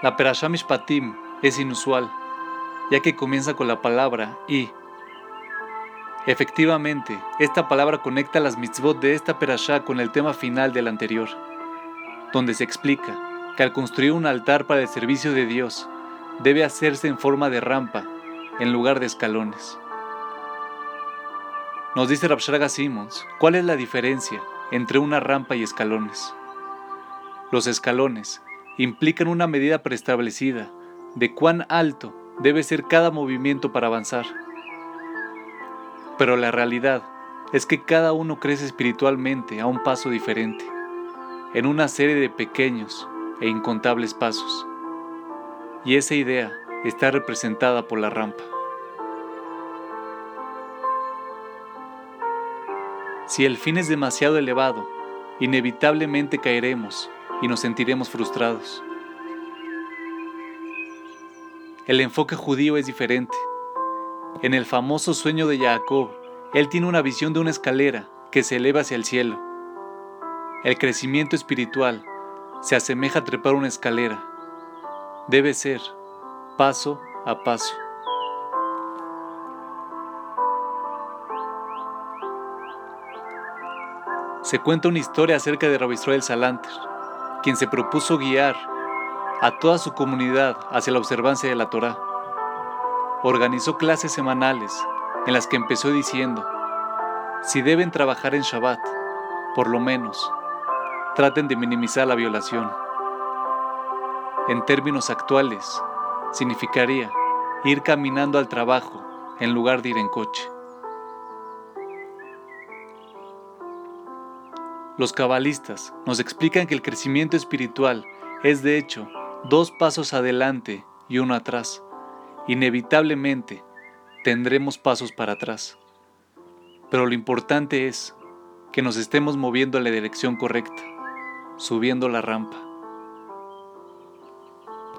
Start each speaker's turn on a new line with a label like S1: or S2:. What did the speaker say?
S1: La Perashá Mishpatim es inusual, ya que comienza con la palabra y. Efectivamente, esta palabra conecta las mitzvot de esta Perashá con el tema final del anterior, donde se explica que al construir un altar para el servicio de Dios, debe hacerse en forma de rampa, en lugar de escalones. Nos dice Rabshraga Simmons, ¿cuál es la diferencia entre una rampa y escalones? Los escalones implican una medida preestablecida de cuán alto debe ser cada movimiento para avanzar. Pero la realidad es que cada uno crece espiritualmente a un paso diferente, en una serie de pequeños e incontables pasos. Y esa idea está representada por la rampa. Si el fin es demasiado elevado, inevitablemente caeremos y nos sentiremos frustrados. El enfoque judío es diferente. En el famoso sueño de Jacob, él tiene una visión de una escalera que se eleva hacia el cielo. El crecimiento espiritual se asemeja a trepar una escalera. Debe ser paso a paso. Se cuenta una historia acerca de Rabbi Israel Salanter, quien se propuso guiar a toda su comunidad hacia la observancia de la Torá. Organizó clases semanales en las que empezó diciendo, si deben trabajar en Shabbat, por lo menos, traten de minimizar la violación. En términos actuales, significaría ir caminando al trabajo en lugar de ir en coche. Los cabalistas nos explican que el crecimiento espiritual es de hecho dos pasos adelante y uno atrás. Inevitablemente tendremos pasos para atrás. Pero lo importante es que nos estemos moviendo en la dirección correcta, subiendo la rampa.